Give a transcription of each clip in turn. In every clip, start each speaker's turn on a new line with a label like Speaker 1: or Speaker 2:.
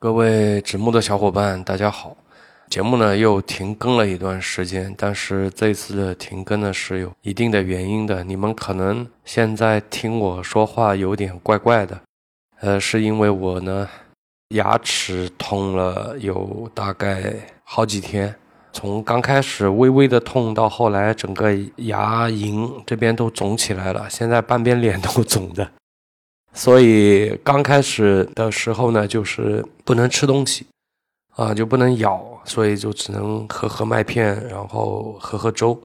Speaker 1: 各位纸木的小伙伴，大家好。节目呢又停更了一段时间，但是这次的停更呢是有一定的原因的。你们可能现在听我说话有点怪怪的，呃，是因为我呢牙齿痛了有大概好几天，从刚开始微微的痛到后来整个牙龈这边都肿起来了，现在半边脸都肿的。所以刚开始的时候呢，就是不能吃东西，啊，就不能咬，所以就只能喝喝麦片，然后喝喝粥，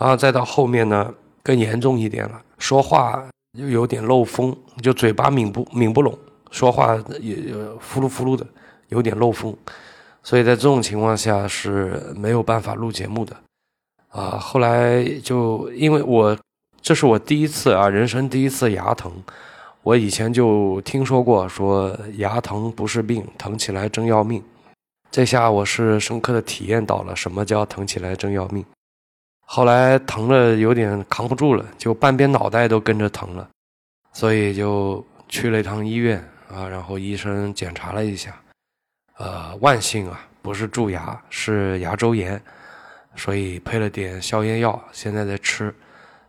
Speaker 1: 然后再到后面呢，更严重一点了，说话又有点漏风，就嘴巴抿不抿不拢，说话也呼噜呼噜的，有点漏风，所以在这种情况下是没有办法录节目的，啊，后来就因为我这是我第一次啊，人生第一次牙疼。我以前就听说过，说牙疼不是病，疼起来真要命。这下我是深刻的体验到了什么叫疼起来真要命。后来疼的有点扛不住了，就半边脑袋都跟着疼了，所以就去了一趟医院啊，然后医生检查了一下，呃，万幸啊，不是蛀牙，是牙周炎，所以配了点消炎药，现在在吃。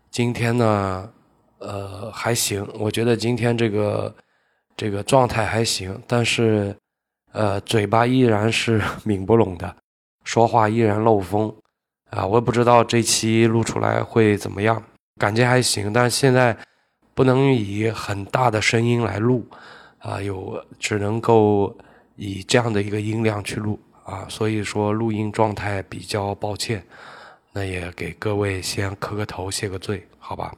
Speaker 1: 今天呢？呃，还行，我觉得今天这个这个状态还行，但是呃，嘴巴依然是 抿不拢的，说话依然漏风啊，我也不知道这期录出来会怎么样，感觉还行，但是现在不能以很大的声音来录啊，有只能够以这样的一个音量去录啊，所以说录音状态比较抱歉，那也给各位先磕个头谢个罪，好吧。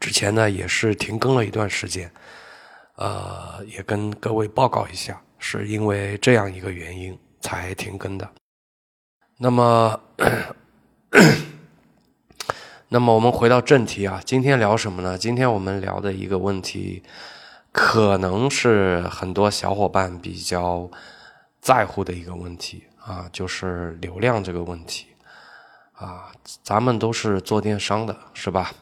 Speaker 1: 之前呢也是停更了一段时间，呃，也跟各位报告一下，是因为这样一个原因才停更的。那么，那么我们回到正题啊，今天聊什么呢？今天我们聊的一个问题，可能是很多小伙伴比较在乎的一个问题啊，就是流量这个问题啊，咱们都是做电商的，是吧？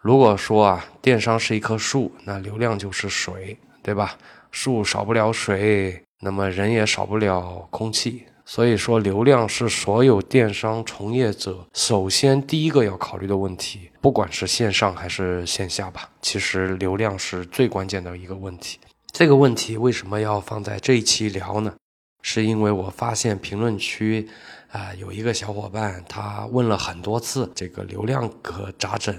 Speaker 1: 如果说啊，电商是一棵树，那流量就是水，对吧？树少不了水，那么人也少不了空气。所以说，流量是所有电商从业者首先第一个要考虑的问题，不管是线上还是线下吧。其实流量是最关键的一个问题。这个问题为什么要放在这一期聊呢？是因为我发现评论区啊有一个小伙伴，他问了很多次这个流量可咋整。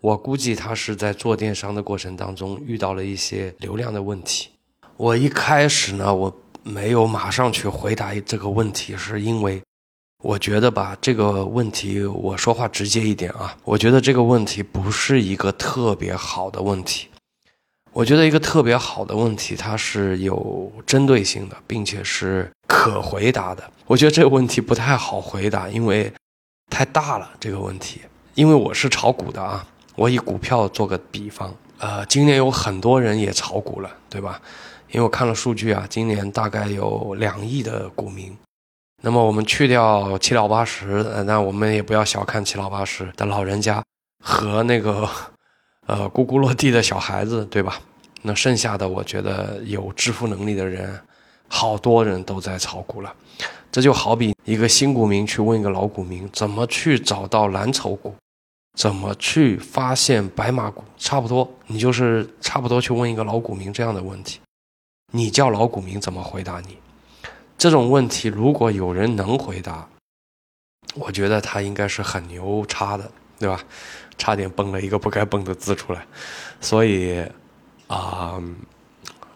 Speaker 1: 我估计他是在做电商的过程当中遇到了一些流量的问题。我一开始呢，我没有马上去回答这个问题，是因为我觉得吧，这个问题我说话直接一点啊，我觉得这个问题不是一个特别好的问题。我觉得一个特别好的问题，它是有针对性的，并且是可回答的。我觉得这个问题不太好回答，因为太大了这个问题。因为我是炒股的啊。我以股票做个比方，呃，今年有很多人也炒股了，对吧？因为我看了数据啊，今年大概有两亿的股民。那么我们去掉七老八十，那我们也不要小看七老八十的老人家和那个呃咕咕落地的小孩子，对吧？那剩下的，我觉得有支付能力的人，好多人都在炒股了。这就好比一个新股民去问一个老股民，怎么去找到蓝筹股？怎么去发现白马股？差不多，你就是差不多去问一个老股民这样的问题。你叫老股民怎么回答你？这种问题，如果有人能回答，我觉得他应该是很牛叉的，对吧？差点蹦了一个不该蹦的字出来。所以，啊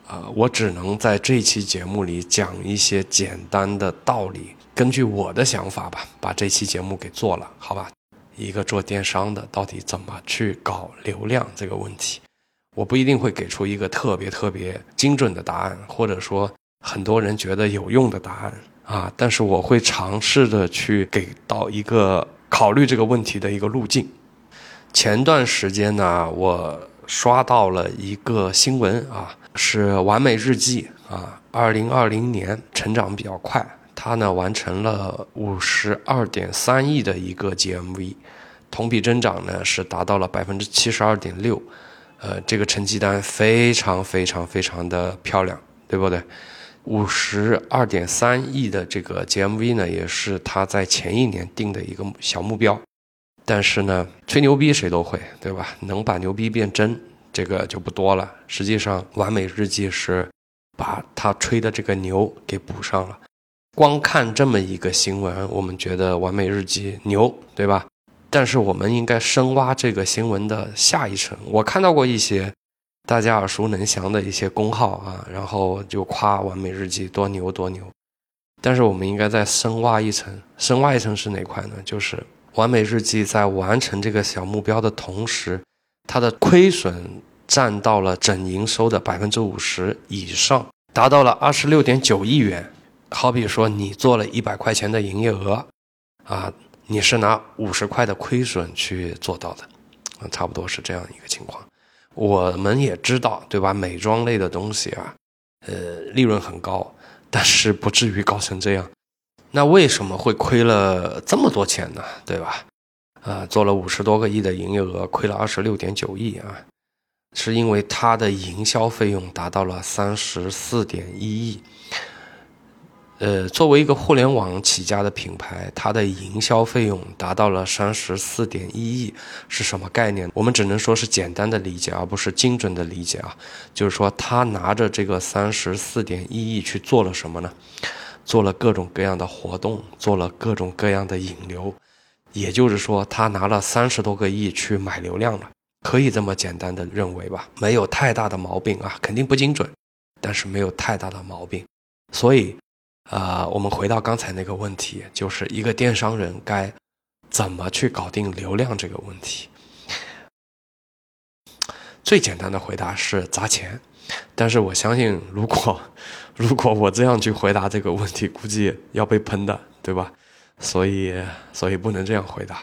Speaker 1: 啊，我只能在这期节目里讲一些简单的道理，根据我的想法吧，把这期节目给做了，好吧？一个做电商的到底怎么去搞流量这个问题，我不一定会给出一个特别特别精准的答案，或者说很多人觉得有用的答案啊，但是我会尝试的去给到一个考虑这个问题的一个路径。前段时间呢，我刷到了一个新闻啊，是完美日记啊，二零二零年成长比较快。它呢完成了五十二点三亿的一个 GMV，同比增长呢是达到了百分之七十二点六，呃，这个成绩单非常非常非常的漂亮，对不对？五十二点三亿的这个 GMV 呢，也是他在前一年定的一个小目标。但是呢，吹牛逼谁都会，对吧？能把牛逼变真，这个就不多了。实际上，完美日记是把他吹的这个牛给补上了。光看这么一个新闻，我们觉得完美日记牛，对吧？但是我们应该深挖这个新闻的下一层。我看到过一些。大家耳熟能详的一些公号啊，然后就夸完美日记多牛多牛，但是我们应该再深挖一层，深挖一层是哪块呢？就是完美日记在完成这个小目标的同时，它的亏损占到了整营收的百分之五十以上，达到了二十六点九亿元。好比说你做了一百块钱的营业额，啊，你是拿五十块的亏损去做到的，啊，差不多是这样一个情况。我们也知道，对吧？美妆类的东西啊，呃，利润很高，但是不至于高成这样。那为什么会亏了这么多钱呢？对吧？啊，做了五十多个亿的营业额，亏了二十六点九亿啊，是因为它的营销费用达到了三十四点一亿。呃，作为一个互联网起家的品牌，它的营销费用达到了三十四点一亿，是什么概念？我们只能说是简单的理解，而不是精准的理解啊。就是说，他拿着这个三十四点一亿去做了什么呢？做了各种各样的活动，做了各种各样的引流，也就是说，他拿了三十多个亿去买流量了，可以这么简单的认为吧？没有太大的毛病啊，肯定不精准，但是没有太大的毛病，所以。啊，我们回到刚才那个问题，就是一个电商人该怎么去搞定流量这个问题。最简单的回答是砸钱，但是我相信，如果如果我这样去回答这个问题，估计要被喷的，对吧？所以所以不能这样回答。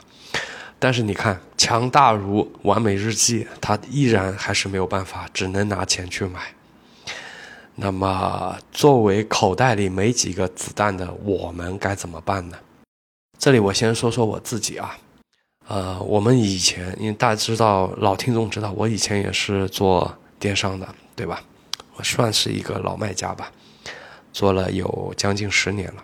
Speaker 1: 但是你看，强大如完美日记，它依然还是没有办法，只能拿钱去买。那么，作为口袋里没几个子弹的我们该怎么办呢？这里我先说说我自己啊，呃，我们以前，因为大家知道，老听众知道，我以前也是做电商的，对吧？我算是一个老卖家吧，做了有将近十年了。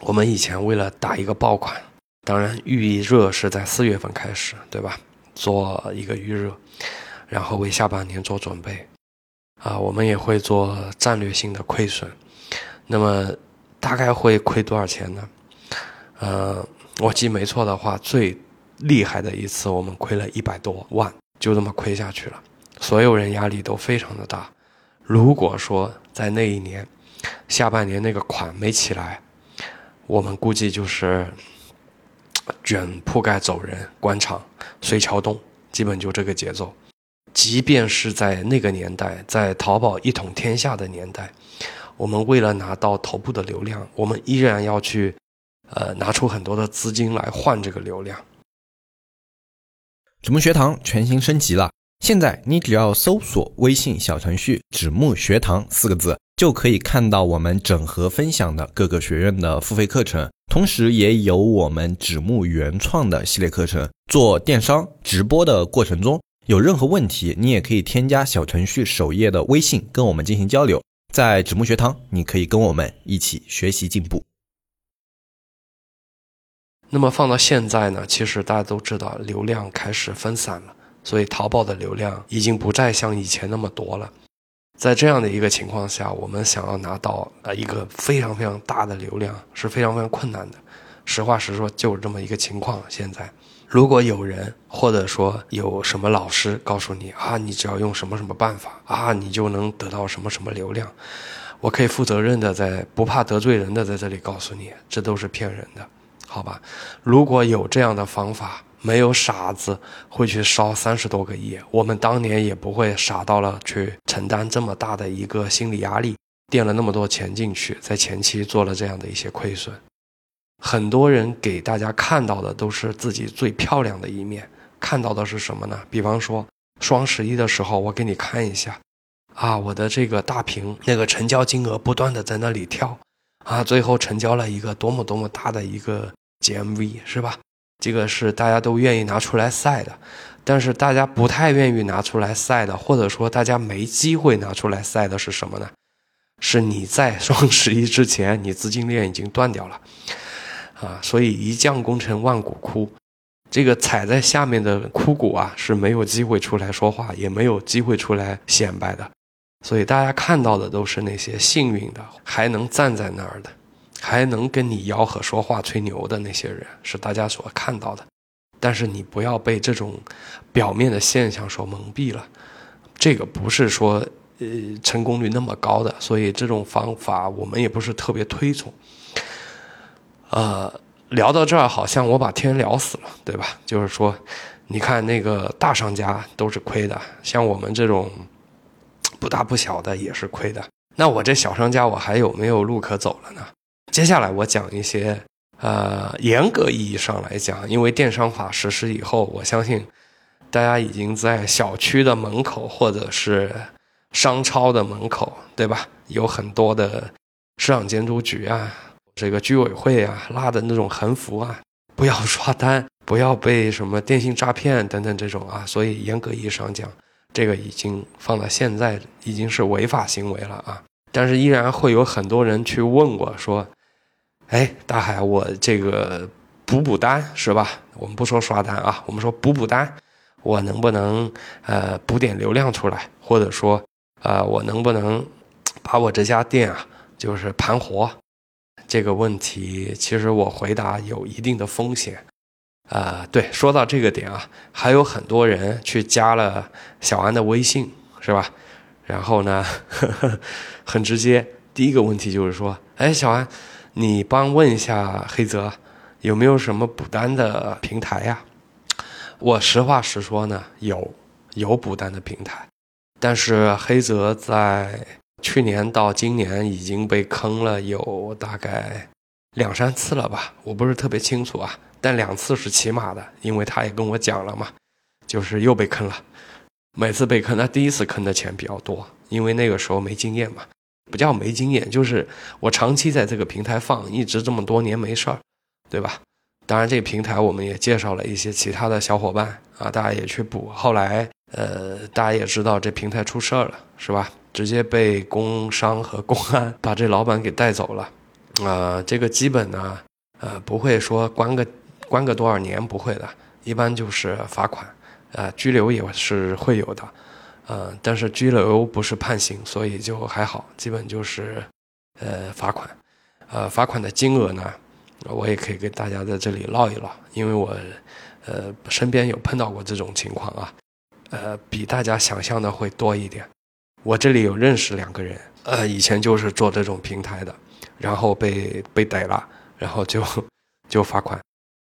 Speaker 1: 我们以前为了打一个爆款，当然预热是在四月份开始，对吧？做一个预热，然后为下半年做准备。啊，我们也会做战略性的亏损，那么大概会亏多少钱呢？呃，我记没错的话，最厉害的一次我们亏了一百多万，就这么亏下去了，所有人压力都非常的大。如果说在那一年下半年那个款没起来，我们估计就是卷铺盖走人，关厂随桥动，基本就这个节奏。即便是在那个年代，在淘宝一统天下的年代，我们为了拿到头部的流量，我们依然要去，呃，拿出很多的资金来换这个流量。
Speaker 2: 纸木学堂全新升级了，现在你只要搜索微信小程序“纸木学堂”四个字，就可以看到我们整合分享的各个学院的付费课程，同时也有我们纸木原创的系列课程。做电商直播的过程中。有任何问题，你也可以添加小程序首页的微信跟我们进行交流。在纸木学堂，你可以跟我们一起学习进步。
Speaker 1: 那么放到现在呢？其实大家都知道，流量开始分散了，所以淘宝的流量已经不再像以前那么多了。在这样的一个情况下，我们想要拿到呃一个非常非常大的流量是非常非常困难的。实话实说，就是这么一个情况。现在。如果有人或者说有什么老师告诉你啊，你只要用什么什么办法啊，你就能得到什么什么流量，我可以负责任的在不怕得罪人的在这里告诉你，这都是骗人的，好吧？如果有这样的方法，没有傻子会去烧三十多个亿，我们当年也不会傻到了去承担这么大的一个心理压力，垫了那么多钱进去，在前期做了这样的一些亏损。很多人给大家看到的都是自己最漂亮的一面，看到的是什么呢？比方说双十一的时候，我给你看一下，啊，我的这个大屏那个成交金额不断的在那里跳，啊，最后成交了一个多么多么大的一个 GMV，是吧？这个是大家都愿意拿出来晒的，但是大家不太愿意拿出来晒的，或者说大家没机会拿出来晒的是什么呢？是你在双十一之前，你资金链已经断掉了，啊，所以一将功成万骨枯，这个踩在下面的枯骨啊是没有机会出来说话，也没有机会出来显摆的，所以大家看到的都是那些幸运的，还能站在那儿的，还能跟你吆喝说话吹牛的那些人，是大家所看到的。但是你不要被这种表面的现象所蒙蔽了，这个不是说呃成功率那么高的，所以这种方法我们也不是特别推崇。呃，聊到这儿，好像我把天聊死了，对吧？就是说，你看那个大商家都是亏的，像我们这种不大不小的也是亏的。那我这小商家，我还有没有路可走了呢？接下来我讲一些。呃，严格意义上来讲，因为电商法实施以后，我相信大家已经在小区的门口或者是商超的门口，对吧？有很多的市场监督局啊，这个居委会啊拉的那种横幅啊，不要刷单，不要被什么电信诈骗等等这种啊。所以严格意义上讲，这个已经放到现在已经是违法行为了啊。但是依然会有很多人去问我说。哎，大海，我这个补补单是吧？我们不说刷单啊，我们说补补单，我能不能呃补点流量出来？或者说，呃，我能不能把我这家店啊，就是盘活？这个问题，其实我回答有一定的风险。啊，对，说到这个点啊，还有很多人去加了小安的微信，是吧？然后呢，呵 呵很直接，第一个问题就是说，哎，小安。你帮问一下黑泽，有没有什么补单的平台呀？我实话实说呢，有有补单的平台，但是黑泽在去年到今年已经被坑了有大概两三次了吧，我不是特别清楚啊，但两次是起码的，因为他也跟我讲了嘛，就是又被坑了，每次被坑，那第一次坑的钱比较多，因为那个时候没经验嘛。不叫没经验，就是我长期在这个平台放，一直这么多年没事儿，对吧？当然，这个平台我们也介绍了一些其他的小伙伴啊，大家也去补。后来，呃，大家也知道这平台出事儿了，是吧？直接被工商和公安把这老板给带走了。啊，这个基本呢，呃，不会说关个关个多少年，不会的，一般就是罚款，啊，拘留也是会有的。呃，但是拘留不是判刑，所以就还好，基本就是，呃，罚款，呃，罚款的金额呢，我也可以给大家在这里唠一唠，因为我，呃，身边有碰到过这种情况啊，呃，比大家想象的会多一点。我这里有认识两个人，呃，以前就是做这种平台的，然后被被逮了，然后就 就罚款，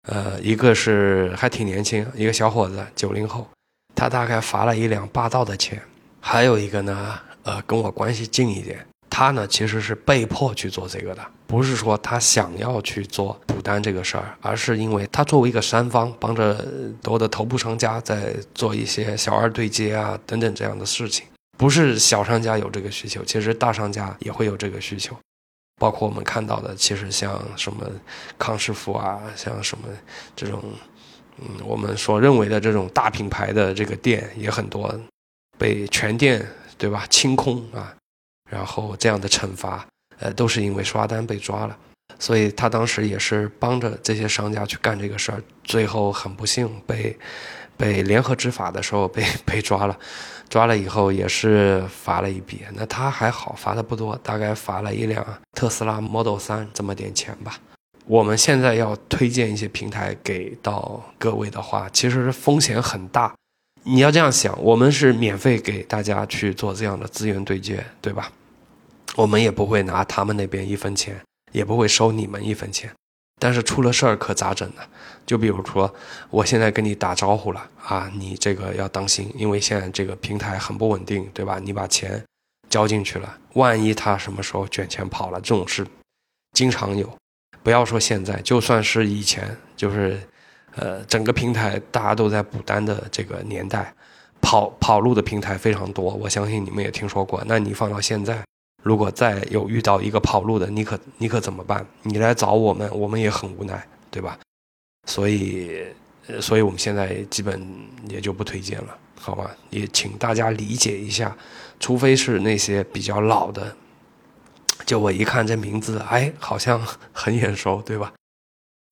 Speaker 1: 呃，一个是还挺年轻，一个小伙子，九零后。他大概罚了一两霸道的钱，还有一个呢，呃，跟我关系近一点，他呢其实是被迫去做这个的，不是说他想要去做补单这个事儿，而是因为他作为一个三方，帮着多的头部商家在做一些小二对接啊等等这样的事情，不是小商家有这个需求，其实大商家也会有这个需求，包括我们看到的，其实像什么康师傅啊，像什么这种。嗯，我们所认为的这种大品牌的这个店也很多，被全店对吧？清空啊，然后这样的惩罚，呃，都是因为刷单被抓了，所以他当时也是帮着这些商家去干这个事儿，最后很不幸被被联合执法的时候被 被抓了，抓了以后也是罚了一笔，那他还好，罚的不多，大概罚了一辆特斯拉 Model 三这么点钱吧。我们现在要推荐一些平台给到各位的话，其实风险很大。你要这样想，我们是免费给大家去做这样的资源对接，对吧？我们也不会拿他们那边一分钱，也不会收你们一分钱。但是出了事儿可咋整呢？就比如说，我现在跟你打招呼了啊，你这个要当心，因为现在这个平台很不稳定，对吧？你把钱交进去了，万一他什么时候卷钱跑了，这种事经常有。不要说现在，就算是以前，就是，呃，整个平台大家都在补单的这个年代，跑跑路的平台非常多。我相信你们也听说过。那你放到现在，如果再有遇到一个跑路的，你可你可怎么办？你来找我们，我们也很无奈，对吧？所以，所以我们现在基本也就不推荐了，好吧？也请大家理解一下，除非是那些比较老的。就我一看这名字，哎，好像很眼熟，对吧？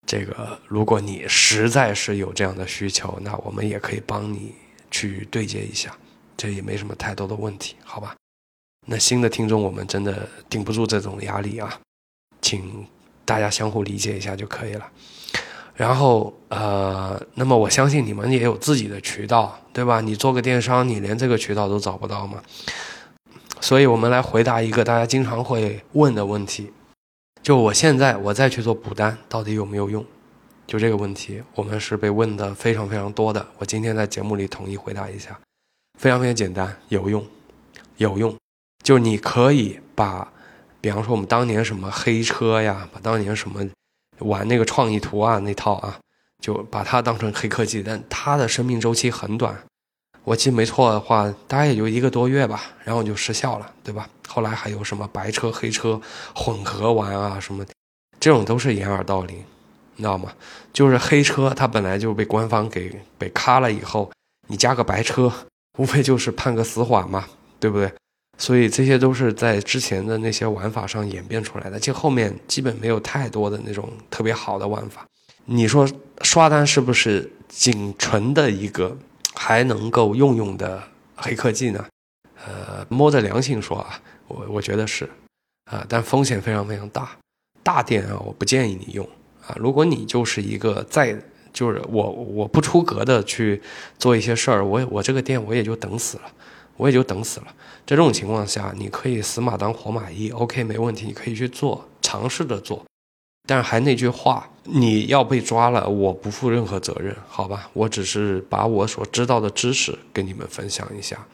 Speaker 1: 这个如果你实在是有这样的需求，那我们也可以帮你去对接一下，这也没什么太多的问题，好吧？那新的听众，我们真的顶不住这种压力啊，请大家相互理解一下就可以了。然后呃，那么我相信你们也有自己的渠道，对吧？你做个电商，你连这个渠道都找不到吗？所以我们来回答一个大家经常会问的问题：就我现在我再去做补单，到底有没有用？就这个问题，我们是被问的非常非常多的。我今天在节目里统一回答一下，非常非常简单，有用，有用。就你可以把，比方说我们当年什么黑车呀，把当年什么。玩那个创意图啊那套啊，就把它当成黑科技，但它的生命周期很短。我记没错的话，大概也就一个多月吧，然后就失效了，对吧？后来还有什么白车黑车混合玩啊什么，这种都是掩耳盗铃，你知道吗？就是黑车它本来就被官方给被卡了以后，你加个白车，无非就是判个死缓嘛，对不对？所以这些都是在之前的那些玩法上演变出来的，就后面基本没有太多的那种特别好的玩法。你说刷单是不是仅纯的一个还能够用用的黑科技呢？呃，摸着良心说啊，我我觉得是，啊，但风险非常非常大。大店啊，我不建议你用啊。如果你就是一个在就是我我不出格的去做一些事儿，我我这个店我也就等死了。我也就等死了。在这种情况下，你可以死马当活马医，OK，没问题，你可以去做，尝试着做。但是还那句话，你要被抓了，我不负任何责任，好吧？我只是把我所知道的知识跟你们分享一下。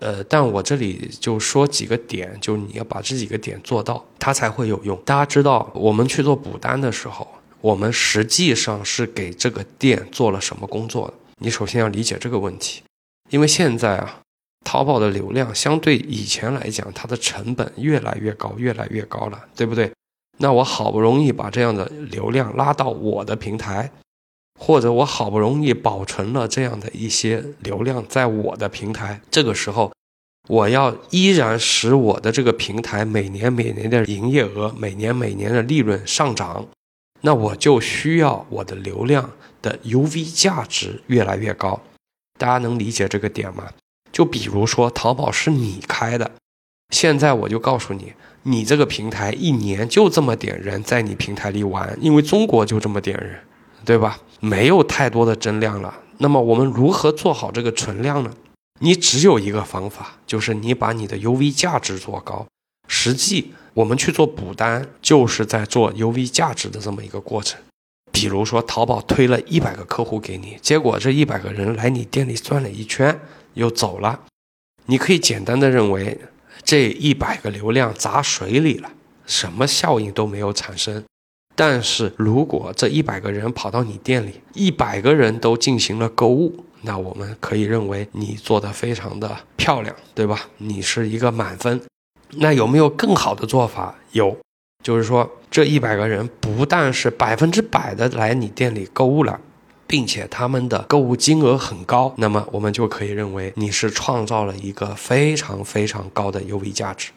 Speaker 1: 呃，但我这里就说几个点，就是你要把这几个点做到，它才会有用。大家知道，我们去做补单的时候，我们实际上是给这个店做了什么工作的？你首先要理解这个问题，因为现在啊。淘宝的流量相对以前来讲，它的成本越来越高，越来越高了，对不对？那我好不容易把这样的流量拉到我的平台，或者我好不容易保存了这样的一些流量在我的平台，这个时候，我要依然使我的这个平台每年每年的营业额、每年每年的利润上涨，那我就需要我的流量的 UV 价值越来越高。大家能理解这个点吗？就比如说，淘宝是你开的，现在我就告诉你，你这个平台一年就这么点人在你平台里玩，因为中国就这么点人，对吧？没有太多的增量了。那么我们如何做好这个存量呢？你只有一个方法，就是你把你的 UV 价值做高。实际我们去做补单，就是在做 UV 价值的这么一个过程。比如说，淘宝推了一百个客户给你，结果这一百个人来你店里转了一圈。又走了，你可以简单的认为这一百个流量砸水里了，什么效应都没有产生。但是如果这一百个人跑到你店里，一百个人都进行了购物，那我们可以认为你做的非常的漂亮，对吧？你是一个满分。那有没有更好的做法？有，就是说这一百个人不但是百分之百的来你店里购物了。并且他们的购物金额很高，那么我们就可以认为你是创造了一个非常非常高的 UV 价值。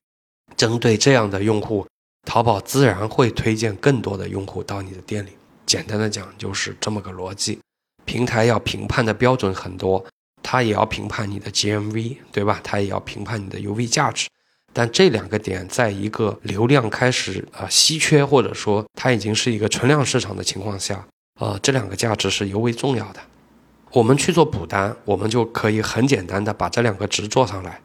Speaker 1: 针对这样的用户，淘宝自然会推荐更多的用户到你的店里。简单的讲就是这么个逻辑。平台要评判的标准很多，它也要评判你的 GMV，对吧？它也要评判你的 UV 价值。但这两个点在一个流量开始啊稀缺，或者说它已经是一个存量市场的情况下。呃，这两个价值是尤为重要的。我们去做补单，我们就可以很简单的把这两个值做上来，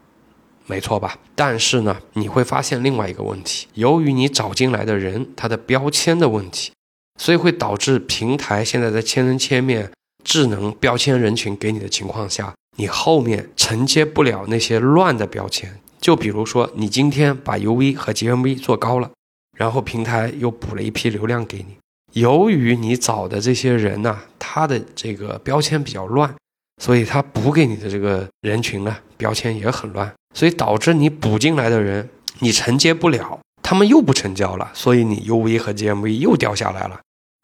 Speaker 1: 没错吧？但是呢，你会发现另外一个问题，由于你找进来的人他的标签的问题，所以会导致平台现在在千人千面智能标签人群给你的情况下，你后面承接不了那些乱的标签。就比如说，你今天把 UV 和 GMV 做高了，然后平台又补了一批流量给你。由于你找的这些人呢，他的这个标签比较乱，所以他补给你的这个人群呢，标签也很乱，所以导致你补进来的人你承接不了，他们又不成交了，所以你 UV 和 GMV 又掉下来了，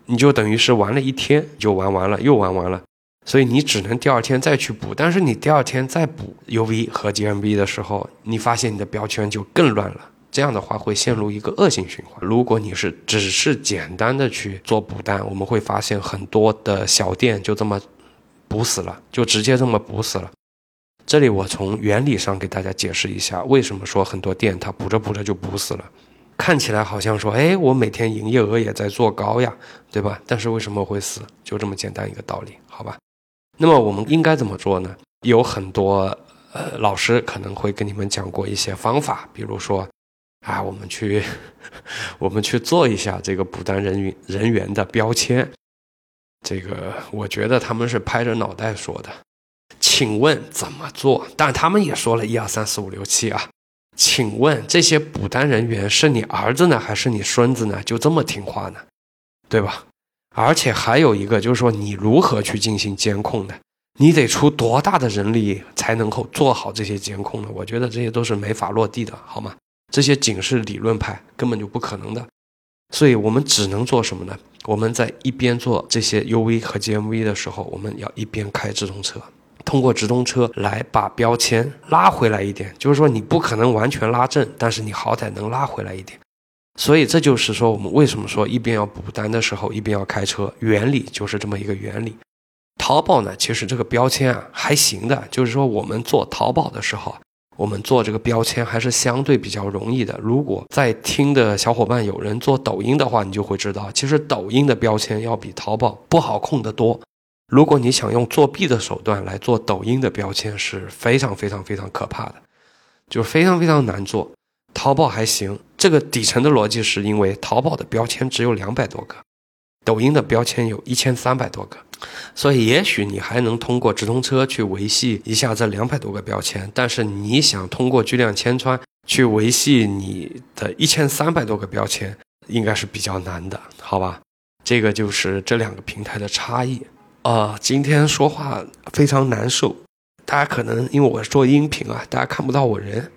Speaker 1: 你就等于是玩了一天就玩完了，又玩完了，所以你只能第二天再去补，但是你第二天再补 UV 和 GMV 的时候，你发现你的标签就更乱了，这样的话会陷入一个恶性循环。如果你是只是简单的去做补单，我们会发现很多的小店就这么补死了，就直接这么补死了。这里我从原理上给大家解释一下，为什么说很多店它补着补着就补死了。看起来好像说，哎，我每天营业额也在做高呀，对吧？但是为什么会死？就这么简单一个道理，好吧？那么我们应该怎么做呢？有很多呃老师可能会跟你们讲过一些方法，比如说，啊，我们去我们去做一下这个补单人员人员的标签。这个我觉得他们是拍着脑袋说的。请问怎么做？但他们也说了一二三四五六七啊。请问这些补单人员是你儿子呢，还是你孙子呢？就这么听话呢，对吧？而且还有一个就是说，你如何去进行监控呢？你得出多大的人力才能够做好这些监控呢？我觉得这些都是没法落地的，好吗？这些仅是理论派，根本就不可能的。所以我们只能做什么呢？我们在一边做这些 UV 和 GMV 的时候，我们要一边开直通车。通过直通车来把标签拉回来一点，就是说你不可能完全拉正，但是你好歹能拉回来一点。所以这就是说我们为什么说一边要补单的时候一边要开车，原理就是这么一个原理。淘宝呢，其实这个标签啊还行的，就是说我们做淘宝的时候，我们做这个标签还是相对比较容易的。如果在听的小伙伴有人做抖音的话，你就会知道，其实抖音的标签要比淘宝不好控得多。如果你想用作弊的手段来做抖音的标签，是非常非常非常可怕的，就是非常非常难做。淘宝还行，这个底层的逻辑是因为淘宝的标签只有两百多个，抖音的标签有一千三百多个，所以也许你还能通过直通车去维系一下这两百多个标签，但是你想通过巨量千穿去维系你的一千三百多个标签，应该是比较难的，好吧？这个就是这两个平台的差异。啊，今天说话非常难受，大家可能因为我做音频啊，大家看不到我人，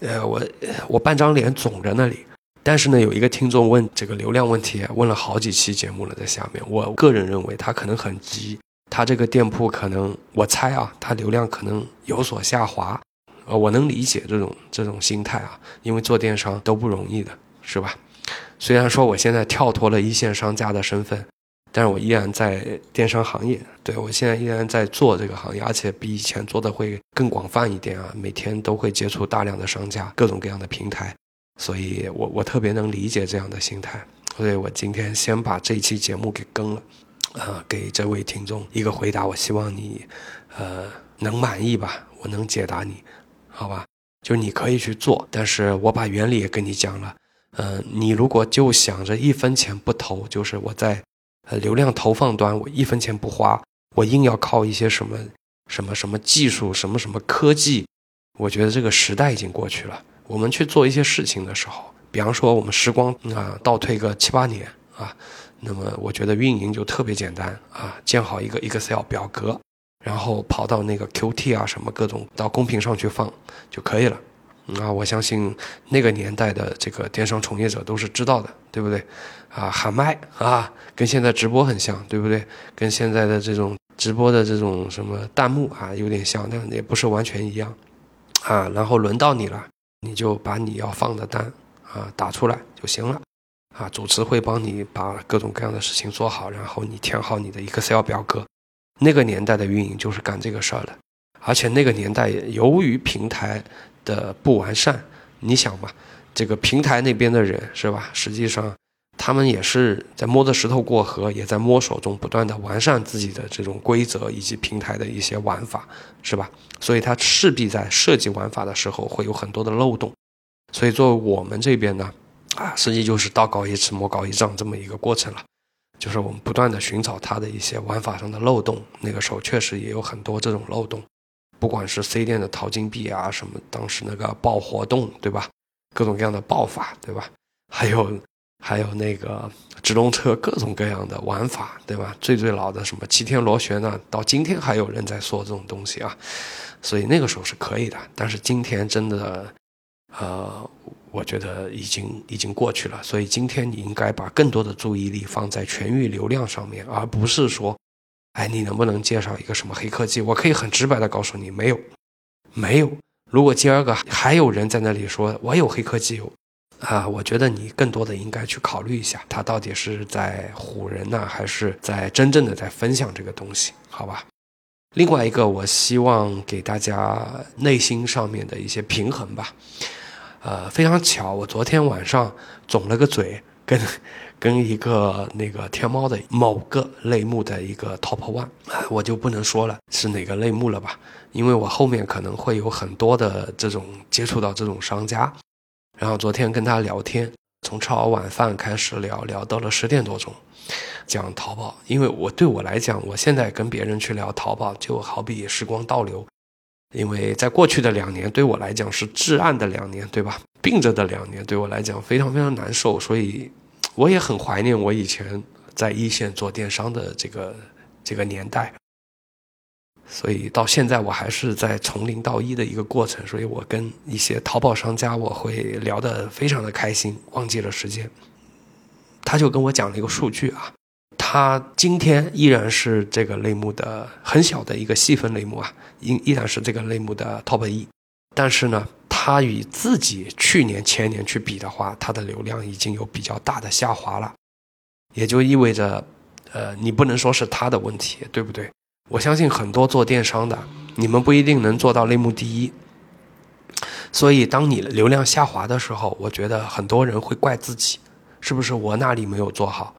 Speaker 1: 呃，我我半张脸肿着那里。但是呢，有一个听众问这个流量问题，问了好几期节目了，在下面。我个人认为他可能很急，他这个店铺可能我猜啊，他流量可能有所下滑。呃，我能理解这种这种心态啊，因为做电商都不容易的，是吧？虽然说我现在跳脱了一线商家的身份。但是我依然在电商行业，对我现在依然在做这个行业，而且比以前做的会更广泛一点啊！每天都会接触大量的商家，各种各样的平台，所以我我特别能理解这样的心态。所以我今天先把这期节目给更了，啊，给这位听众一个回答，我希望你，呃，能满意吧？我能解答你，好吧？就你可以去做，但是我把原理也跟你讲了，嗯，你如果就想着一分钱不投，就是我在。呃，流量投放端我一分钱不花，我硬要靠一些什么什么什么技术，什么什么科技，我觉得这个时代已经过去了。我们去做一些事情的时候，比方说我们时光啊倒退个七八年啊，那么我觉得运营就特别简单啊，建好一个 Excel 表格，然后跑到那个 QT 啊什么各种到公屏上去放就可以了。啊，我相信那个年代的这个电商从业者都是知道的，对不对？啊，喊麦啊，跟现在直播很像，对不对？跟现在的这种直播的这种什么弹幕啊，有点像，但也不是完全一样。啊，然后轮到你了，你就把你要放的单啊打出来就行了。啊，主持会帮你把各种各样的事情做好，然后你填好你的 Excel 表格。那个年代的运营就是干这个事儿的，而且那个年代由于平台。的不完善，你想嘛，这个平台那边的人是吧？实际上，他们也是在摸着石头过河，也在摸索中不断的完善自己的这种规则以及平台的一些玩法，是吧？所以，他势必在设计玩法的时候会有很多的漏洞。所以，作为我们这边呢，啊，实际就是道高一尺，魔高一丈这么一个过程了，就是我们不断的寻找它的一些玩法上的漏洞。那个时候确实也有很多这种漏洞。不管是 C 店的淘金币啊，什么当时那个爆活动，对吧？各种各样的爆法，对吧？还有还有那个直通车各种各样的玩法，对吧？最最老的什么七天螺旋呢？到今天还有人在说这种东西啊，所以那个时候是可以的。但是今天真的，呃，我觉得已经已经过去了。所以今天你应该把更多的注意力放在全域流量上面，而不是说。哎，你能不能介绍一个什么黑科技？我可以很直白的告诉你，没有，没有。如果今儿个还有人在那里说我有黑科技，啊，我觉得你更多的应该去考虑一下，他到底是在唬人呢，还是在真正的在分享这个东西？好吧。另外一个，我希望给大家内心上面的一些平衡吧。呃，非常巧，我昨天晚上肿了个嘴，跟跟一个那个天猫的某个类目的一个 top one，我就不能说了是哪个类目了吧，因为我后面可能会有很多的这种接触到这种商家。然后昨天跟他聊天，从吃好晚饭开始聊，聊到了十点多钟，讲淘宝。因为我对我来讲，我现在跟别人去聊淘宝，就好比时光倒流。因为在过去的两年，对我来讲是至暗的两年，对吧？病着的两年，对我来讲非常非常难受。所以，我也很怀念我以前在一线做电商的这个这个年代。所以到现在我还是在从零到一的一个过程，所以我跟一些淘宝商家我会聊得非常的开心，忘记了时间。他就跟我讲了一个数据啊，他今天依然是这个类目的很小的一个细分类目啊，依依然是这个类目的 top 一，但是呢，他与自己去年前年去比的话，他的流量已经有比较大的下滑了，也就意味着，呃，你不能说是他的问题，对不对？我相信很多做电商的，你们不一定能做到类目第一。所以，当你流量下滑的时候，我觉得很多人会怪自己，是不是我那里没有做好，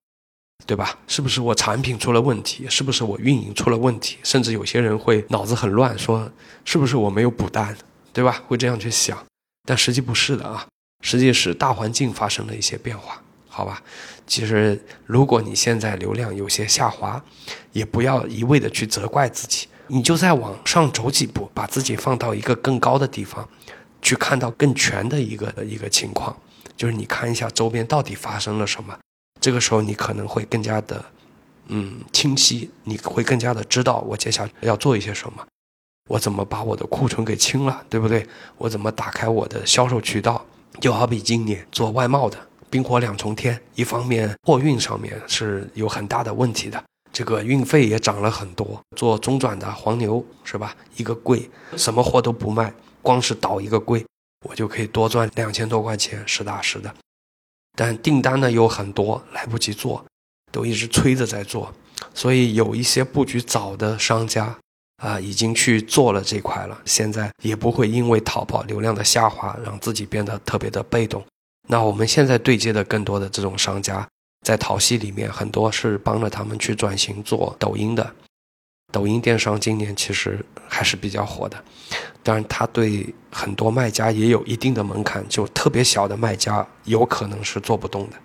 Speaker 1: 对吧？是不是我产品出了问题？是不是我运营出了问题？甚至有些人会脑子很乱，说是不是我没有补单，对吧？会这样去想，但实际不是的啊，实际是大环境发生了一些变化。好吧，其实如果你现在流量有些下滑，也不要一味的去责怪自己，你就再往上走几步，把自己放到一个更高的地方，去看到更全的一个一个情况，就是你看一下周边到底发生了什么，这个时候你可能会更加的，嗯，清晰，你会更加的知道我接下来要做一些什么，我怎么把我的库存给清了，对不对？我怎么打开我的销售渠道？就好比今年做外贸的。冰火两重天，一方面货运上面是有很大的问题的，这个运费也涨了很多。做中转的黄牛是吧？一个柜，什么货都不卖，光是倒一个柜，我就可以多赚两千多块钱，实打实的。但订单呢有很多，来不及做，都一直催着在做。所以有一些布局早的商家啊，已经去做了这块了，现在也不会因为淘宝流量的下滑，让自己变得特别的被动。那我们现在对接的更多的这种商家，在淘系里面很多是帮着他们去转型做抖音的，抖音电商今年其实还是比较火的，当然它对很多卖家也有一定的门槛，就特别小的卖家有可能是做不动的，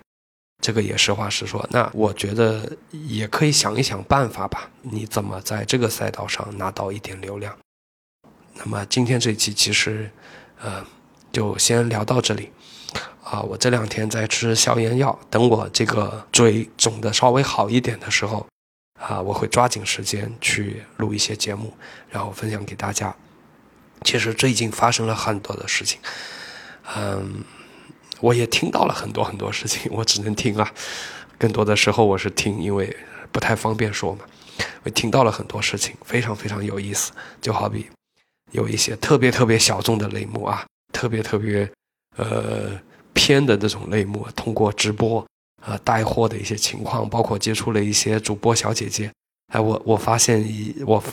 Speaker 1: 这个也实话实说。那我觉得也可以想一想办法吧，你怎么在这个赛道上拿到一点流量？那么今天这期其实，呃，就先聊到这里。啊，我这两天在吃消炎药，等我这个嘴肿的稍微好一点的时候，啊，我会抓紧时间去录一些节目，然后分享给大家。其实最近发生了很多的事情，嗯，我也听到了很多很多事情，我只能听啊。更多的时候我是听，因为不太方便说嘛。我听到了很多事情，非常非常有意思。就好比有一些特别特别小众的类目啊，特别特别呃。偏的这种类目，通过直播啊带货的一些情况，包括接触了一些主播小姐姐，哎，我我发现一我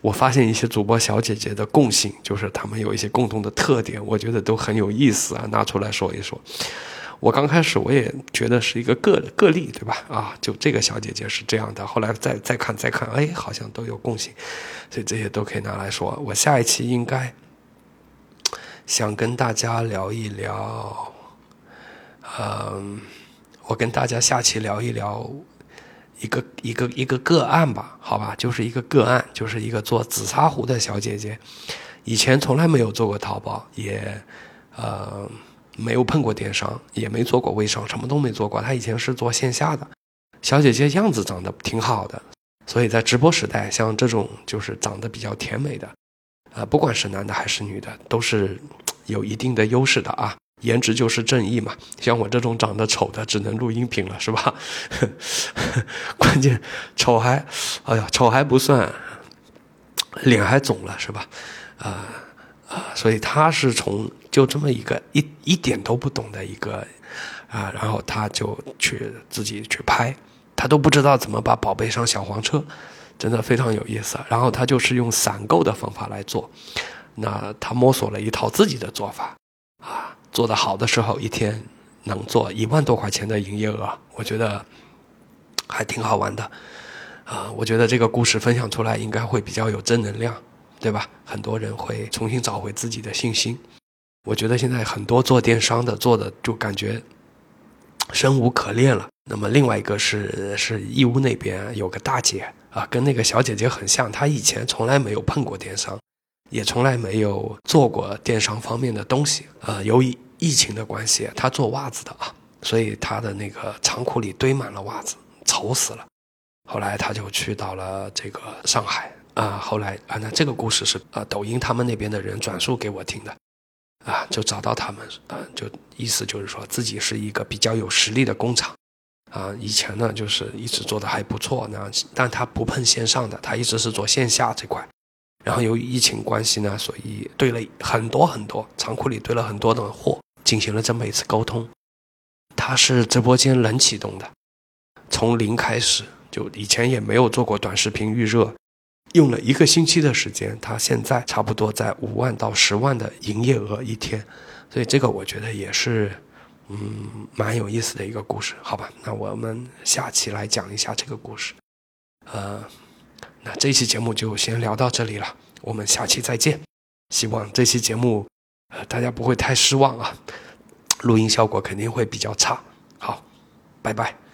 Speaker 1: 我发现一些主播小姐姐的共性，就是她们有一些共同的特点，我觉得都很有意思啊，拿出来说一说。我刚开始我也觉得是一个个个例，对吧？啊，就这个小姐姐是这样的，后来再再看再看，哎，好像都有共性，所以这些都可以拿来说。我下一期应该想跟大家聊一聊。嗯，我跟大家下期聊一聊一个一个一个个案吧，好吧，就是一个个案，就是一个做紫砂壶的小姐姐，以前从来没有做过淘宝，也呃没有碰过电商，也没做过微商，什么都没做过。她以前是做线下的，小姐姐样子长得挺好的，所以在直播时代，像这种就是长得比较甜美的，呃，不管是男的还是女的，都是有一定的优势的啊。颜值就是正义嘛，像我这种长得丑的，只能录音频了，是吧？关键丑还，哎呀，丑还不算，脸还肿了，是吧？啊啊，所以他是从就这么一个一一点都不懂的一个啊，然后他就去自己去拍，他都不知道怎么把宝贝上小黄车，真的非常有意思。然后他就是用散购的方法来做，那他摸索了一套自己的做法啊，做得好的时候一天能做一万多块钱的营业额，我觉得还挺好玩的啊。我觉得这个故事分享出来应该会比较有正能量。对吧？很多人会重新找回自己的信心。我觉得现在很多做电商的做的就感觉生无可恋了。那么另外一个是是义乌那边有个大姐啊，跟那个小姐姐很像。她以前从来没有碰过电商，也从来没有做过电商方面的东西。呃，由于疫情的关系，她做袜子的啊，所以她的那个仓库里堆满了袜子，愁死了。后来她就去到了这个上海。啊，后来啊，那这个故事是啊，抖音他们那边的人转述给我听的，啊，就找到他们，啊，就意思就是说自己是一个比较有实力的工厂，啊，以前呢就是一直做的还不错，那但他不碰线上的，他一直是做线下这块，然后由于疫情关系呢，所以堆了很多很多仓库里堆了很多的货，进行了这么一次沟通，他是直播间冷启动的，从零开始，就以前也没有做过短视频预热。用了一个星期的时间，他现在差不多在五万到十万的营业额一天，所以这个我觉得也是，嗯，蛮有意思的一个故事，好吧？那我们下期来讲一下这个故事。呃，那这期节目就先聊到这里了，我们下期再见。希望这期节目，呃，大家不会太失望啊，录音效果肯定会比较差。好，拜拜。